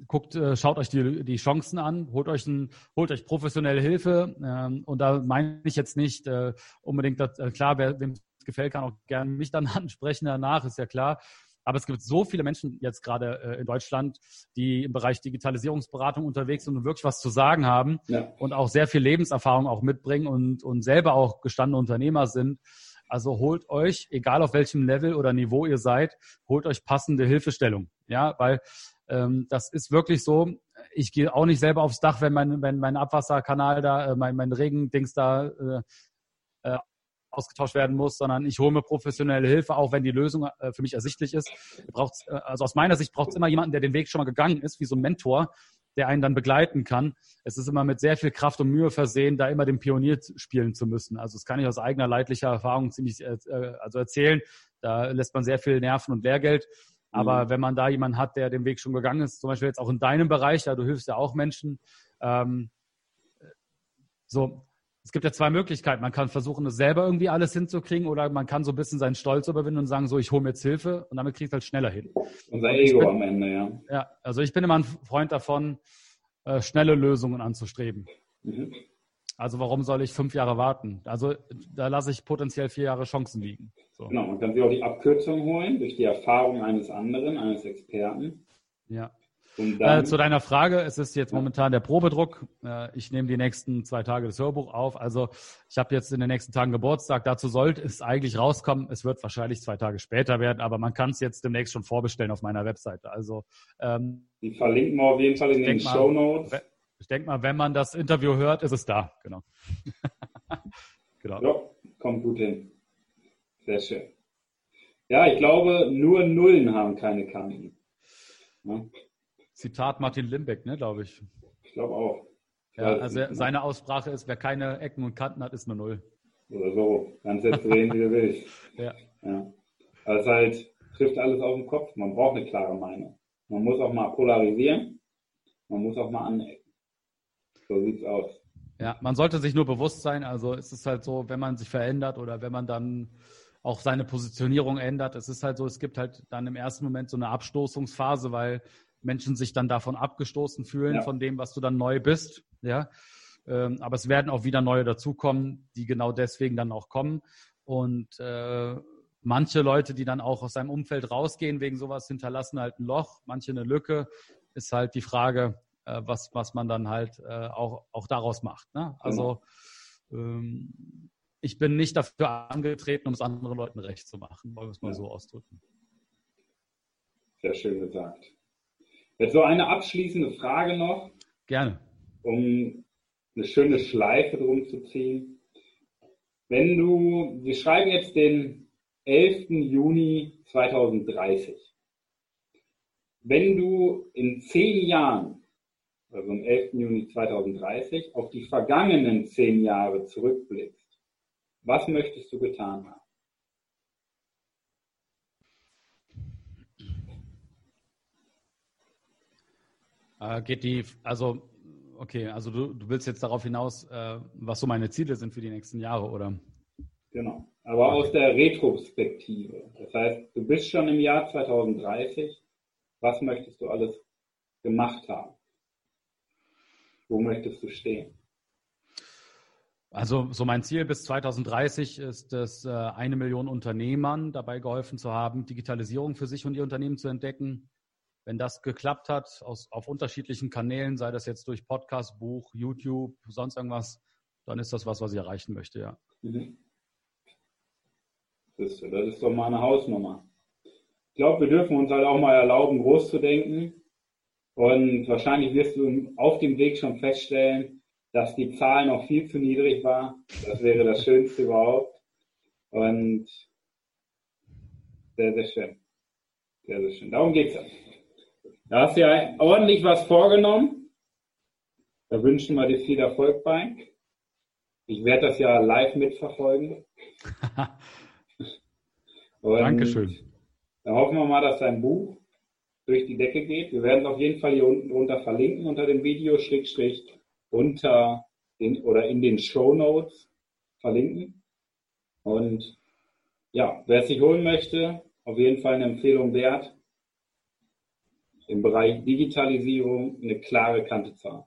guckt, äh, schaut euch die, die Chancen an, holt euch, ein, holt euch professionelle Hilfe. Ähm, und da meine ich jetzt nicht äh, unbedingt, dass, äh, klar, wer wem es gefällt, kann auch gerne mich dann ansprechen danach, ist ja klar. Aber es gibt so viele Menschen jetzt gerade äh, in Deutschland, die im Bereich Digitalisierungsberatung unterwegs sind und wirklich was zu sagen haben ja. und auch sehr viel Lebenserfahrung auch mitbringen und, und selber auch gestandene Unternehmer sind. Also holt euch, egal auf welchem Level oder Niveau ihr seid, holt euch passende Hilfestellung. Ja, weil ähm, das ist wirklich so. Ich gehe auch nicht selber aufs Dach, wenn mein, wenn mein Abwasserkanal da, äh, mein, mein Regendings da äh, äh, ausgetauscht werden muss, sondern ich hole mir professionelle Hilfe, auch wenn die Lösung äh, für mich ersichtlich ist. Braucht's, äh, also aus meiner Sicht braucht es immer jemanden, der den Weg schon mal gegangen ist, wie so ein Mentor, der einen dann begleiten kann. Es ist immer mit sehr viel Kraft und Mühe versehen, da immer den Pionier spielen zu müssen. Also das kann ich aus eigener leidlicher Erfahrung ziemlich äh, also erzählen. Da lässt man sehr viel Nerven und Lehrgeld. Aber mhm. wenn man da jemanden hat, der den Weg schon gegangen ist, zum Beispiel jetzt auch in deinem Bereich, ja, du hilfst ja auch Menschen, ähm, so, es gibt ja zwei Möglichkeiten. Man kann versuchen, es selber irgendwie alles hinzukriegen oder man kann so ein bisschen seinen Stolz überwinden und sagen, so, ich hole mir jetzt Hilfe und damit kriegst du halt schneller hin. Unser Ego bin, am Ende, ja. Ja, also ich bin immer ein Freund davon, äh, schnelle Lösungen anzustreben. Mhm. Also warum soll ich fünf Jahre warten? Also da lasse ich potenziell vier Jahre Chancen liegen. So. Genau, man kann sich auch die Abkürzung holen durch die Erfahrung eines anderen, eines Experten. Ja. Dann, äh, zu deiner Frage, es ist jetzt momentan der Probedruck. Äh, ich nehme die nächsten zwei Tage das Hörbuch auf. Also ich habe jetzt in den nächsten Tagen Geburtstag. Dazu sollte es eigentlich rauskommen. Es wird wahrscheinlich zwei Tage später werden, aber man kann es jetzt demnächst schon vorbestellen auf meiner Webseite. Also ähm, die verlinken wir auf jeden Fall in den Show Notes. Ich denke mal, wenn man das Interview hört, ist es da. Genau. genau. Ja, kommt gut hin. Sehr schön. Ja, ich glaube, nur Nullen haben keine Kanten. Ja. Zitat Martin Limbeck, ne, glaube ich. Ich glaube auch. Ja, also seine Aussprache ist, wer keine Ecken und Kanten hat, ist eine Null. Oder so. Kannst jetzt drehen, wie du willst. Ja. ja. Das halt, trifft alles auf den Kopf. Man braucht eine klare Meinung. Man muss auch mal polarisieren. Man muss auch mal anecken. So sieht's aus. Ja, man sollte sich nur bewusst sein. Also es ist halt so, wenn man sich verändert oder wenn man dann auch seine Positionierung ändert. Es ist halt so, es gibt halt dann im ersten Moment so eine Abstoßungsphase, weil Menschen sich dann davon abgestoßen fühlen, ja. von dem, was du dann neu bist. Ja. Ähm, aber es werden auch wieder neue dazukommen, die genau deswegen dann auch kommen. Und äh, manche Leute, die dann auch aus seinem Umfeld rausgehen wegen sowas, hinterlassen halt ein Loch, manche eine Lücke. Ist halt die Frage, äh, was, was man dann halt äh, auch, auch daraus macht. Ne? Also genau. ähm, ich bin nicht dafür angetreten, um es anderen Leuten recht zu machen, wollen wir es mal ja. so ausdrücken. Sehr schön gesagt. Jetzt so eine abschließende Frage noch. Gerne. Um eine schöne Schleife drum zu ziehen. Wenn du, wir schreiben jetzt den 11. Juni 2030. Wenn du in zehn Jahren, also am 11. Juni 2030, auf die vergangenen zehn Jahre zurückblickst, was möchtest du getan haben? Äh, geht die, also, okay, also du, du willst jetzt darauf hinaus, äh, was so meine Ziele sind für die nächsten Jahre, oder? Genau, aber okay. aus der Retrospektive. Das heißt, du bist schon im Jahr 2030. Was möchtest du alles gemacht haben? Wo möchtest du stehen? Also so mein Ziel bis 2030 ist es, äh, eine Million Unternehmern dabei geholfen zu haben, Digitalisierung für sich und ihr Unternehmen zu entdecken, wenn das geklappt hat, aus, auf unterschiedlichen Kanälen, sei das jetzt durch Podcast, Buch, YouTube, sonst irgendwas, dann ist das was, was ich erreichen möchte, ja. Mhm. Das, ist, das ist doch mal eine Hausnummer. Ich glaube, wir dürfen uns halt auch mal erlauben, groß zu denken. Und wahrscheinlich wirst du auf dem Weg schon feststellen, dass die Zahl noch viel zu niedrig war. Das wäre das Schönste überhaupt. Und Sehr, sehr schön. Sehr, sehr schön. Darum geht's ja. Da hast du ja ordentlich was vorgenommen. Da wünschen wir dir viel Erfolg bei. Ich werde das ja live mitverfolgen. Dankeschön. Da hoffen wir mal, dass dein Buch durch die Decke geht. Wir werden es auf jeden Fall hier unten drunter verlinken unter dem Video, Schrägstrich unter den oder in den Show Notes verlinken. Und ja, wer es sich holen möchte, auf jeden Fall eine Empfehlung wert. Im Bereich Digitalisierung eine klare Kante zu haben.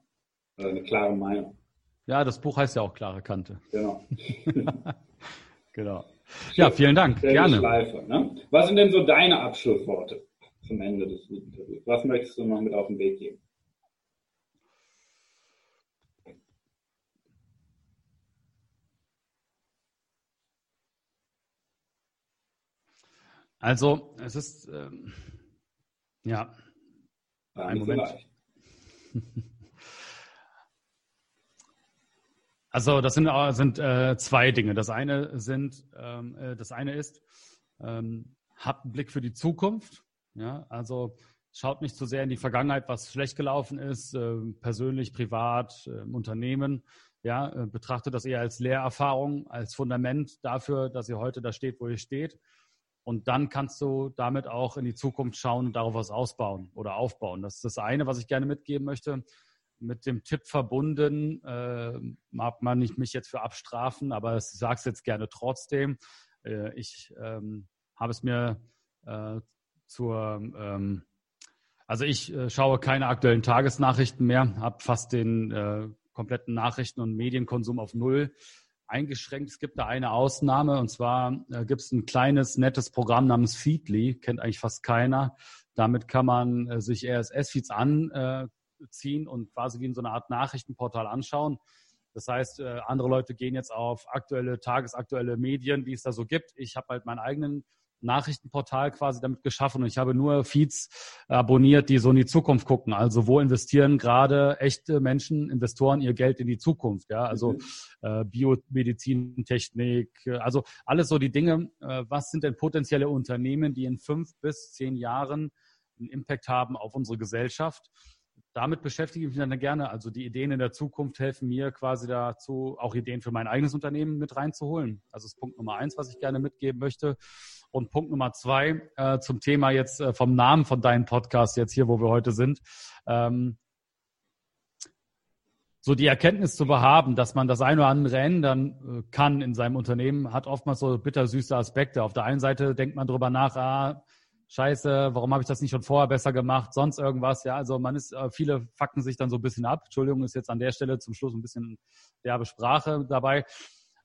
Oder eine klare Meinung. Ja, das Buch heißt ja auch klare Kante. Genau. genau. Ja, vielen Dank. Gerne. Schleife, ne? Was sind denn so deine Abschlussworte zum Ende des Interviews? Was möchtest du noch mit auf den Weg geben? Also, es ist, ähm, ja, ein Moment. Also das sind, äh, sind äh, zwei Dinge. Das eine sind, ähm, äh, das eine ist, ähm, habt einen Blick für die Zukunft. Ja, also schaut nicht zu so sehr in die Vergangenheit, was schlecht gelaufen ist, äh, persönlich, privat, im Unternehmen. Ja, äh, betrachtet das eher als Lehrerfahrung, als Fundament dafür, dass ihr heute da steht, wo ihr steht. Und dann kannst du damit auch in die Zukunft schauen und darauf was ausbauen oder aufbauen. Das ist das eine, was ich gerne mitgeben möchte mit dem Tipp verbunden, äh, mag man nicht mich jetzt für abstrafen, aber ich sage es jetzt gerne trotzdem. Äh, ich ähm, habe es mir äh, zur, ähm, also ich äh, schaue keine aktuellen Tagesnachrichten mehr, habe fast den äh, kompletten Nachrichten- und Medienkonsum auf Null eingeschränkt. Es gibt da eine Ausnahme und zwar äh, gibt es ein kleines, nettes Programm namens Feedly, kennt eigentlich fast keiner. Damit kann man äh, sich RSS-Feeds an äh, und quasi wie in so eine Art Nachrichtenportal anschauen. Das heißt, äh, andere Leute gehen jetzt auf aktuelle, tagesaktuelle Medien, die es da so gibt. Ich habe halt meinen eigenen Nachrichtenportal quasi damit geschaffen und ich habe nur Feeds abonniert, die so in die Zukunft gucken. Also wo investieren gerade echte Menschen, Investoren ihr Geld in die Zukunft? Ja, also mhm. äh, Biomedizintechnik, also alles so die Dinge. Äh, was sind denn potenzielle Unternehmen, die in fünf bis zehn Jahren einen Impact haben auf unsere Gesellschaft? Damit beschäftige ich mich dann gerne. Also die Ideen in der Zukunft helfen mir quasi dazu, auch Ideen für mein eigenes Unternehmen mit reinzuholen. Also das ist Punkt Nummer eins, was ich gerne mitgeben möchte. Und Punkt Nummer zwei äh, zum Thema jetzt äh, vom Namen von deinem Podcast jetzt hier, wo wir heute sind. Ähm, so die Erkenntnis zu behaben, dass man das eine oder andere ändern äh, kann in seinem Unternehmen, hat oftmals so bittersüße Aspekte. Auf der einen Seite denkt man drüber nach, ah, Scheiße, warum habe ich das nicht schon vorher besser gemacht, sonst irgendwas. Ja, also man ist, äh, viele facken sich dann so ein bisschen ab. Entschuldigung, ist jetzt an der Stelle zum Schluss ein bisschen derbe Sprache dabei.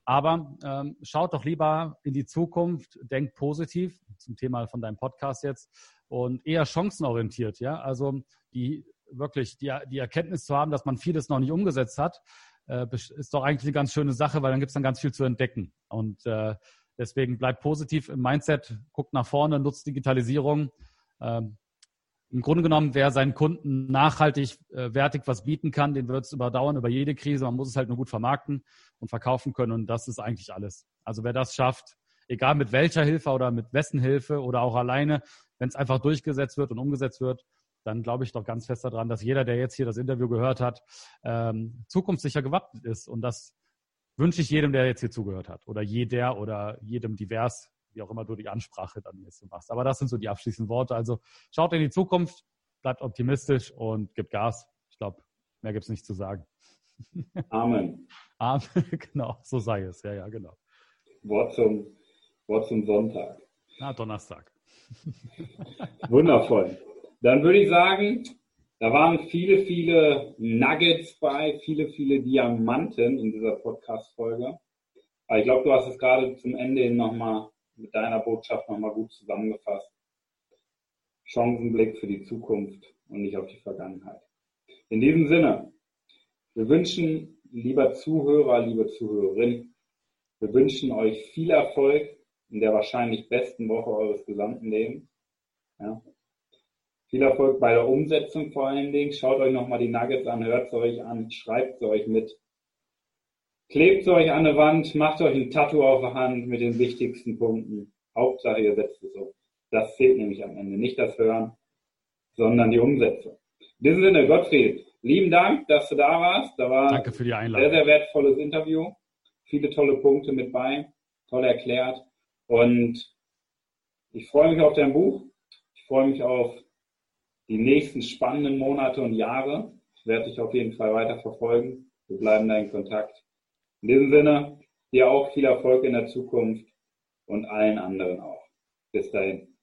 Aber ähm, schaut doch lieber in die Zukunft, denkt positiv zum Thema von deinem Podcast jetzt und eher chancenorientiert. Ja, also die wirklich die, die Erkenntnis zu haben, dass man vieles noch nicht umgesetzt hat, äh, ist doch eigentlich eine ganz schöne Sache, weil dann gibt es dann ganz viel zu entdecken. Und äh, Deswegen bleibt positiv im Mindset, guckt nach vorne, nutzt Digitalisierung. Ähm, Im Grunde genommen, wer seinen Kunden nachhaltig äh, wertig was bieten kann, den wird es überdauern über jede Krise. Man muss es halt nur gut vermarkten und verkaufen können und das ist eigentlich alles. Also wer das schafft, egal mit welcher Hilfe oder mit wessen Hilfe oder auch alleine, wenn es einfach durchgesetzt wird und umgesetzt wird, dann glaube ich doch ganz fest daran, dass jeder, der jetzt hier das Interview gehört hat, ähm, zukunftssicher gewappnet ist und das wünsche ich jedem, der jetzt hier zugehört hat oder jeder oder jedem divers, wie auch immer du die Ansprache dann jetzt machst. Aber das sind so die abschließenden Worte. Also schaut in die Zukunft, bleibt optimistisch und gibt Gas. Ich glaube, mehr gibt es nicht zu sagen. Amen. Amen, genau, so sei es. Ja, ja, genau. Wort zum, Wort zum Sonntag. Na, Donnerstag. Wundervoll. Dann würde ich sagen, da waren viele, viele Nuggets bei, viele, viele Diamanten in dieser Podcast-Folge. Aber ich glaube, du hast es gerade zum Ende hin nochmal mit deiner Botschaft nochmal gut zusammengefasst. Chancenblick für die Zukunft und nicht auf die Vergangenheit. In diesem Sinne, wir wünschen, lieber Zuhörer, liebe Zuhörerin, wir wünschen euch viel Erfolg in der wahrscheinlich besten Woche eures gesamten Lebens. Ja, viel Erfolg bei der Umsetzung vor allen Dingen. Schaut euch nochmal die Nuggets an, hört sie euch an, schreibt sie euch mit. Klebt sie euch an der Wand, macht euch ein Tattoo auf der Hand mit den wichtigsten Punkten. Hauptsache, ihr setzt es um. Das zählt nämlich am Ende. Nicht das Hören, sondern die Umsetzung. In diesem Sinne, Gottfried, lieben Dank, dass du da warst. Da war Danke für die Einladung. Sehr, sehr wertvolles Interview. Viele tolle Punkte mit bei. Toll erklärt. Und ich freue mich auf dein Buch. Ich freue mich auf die nächsten spannenden Monate und Jahre. Ich werde dich auf jeden Fall weiter verfolgen. Wir bleiben da in Kontakt. In diesem Sinne, dir auch viel Erfolg in der Zukunft und allen anderen auch. Bis dahin.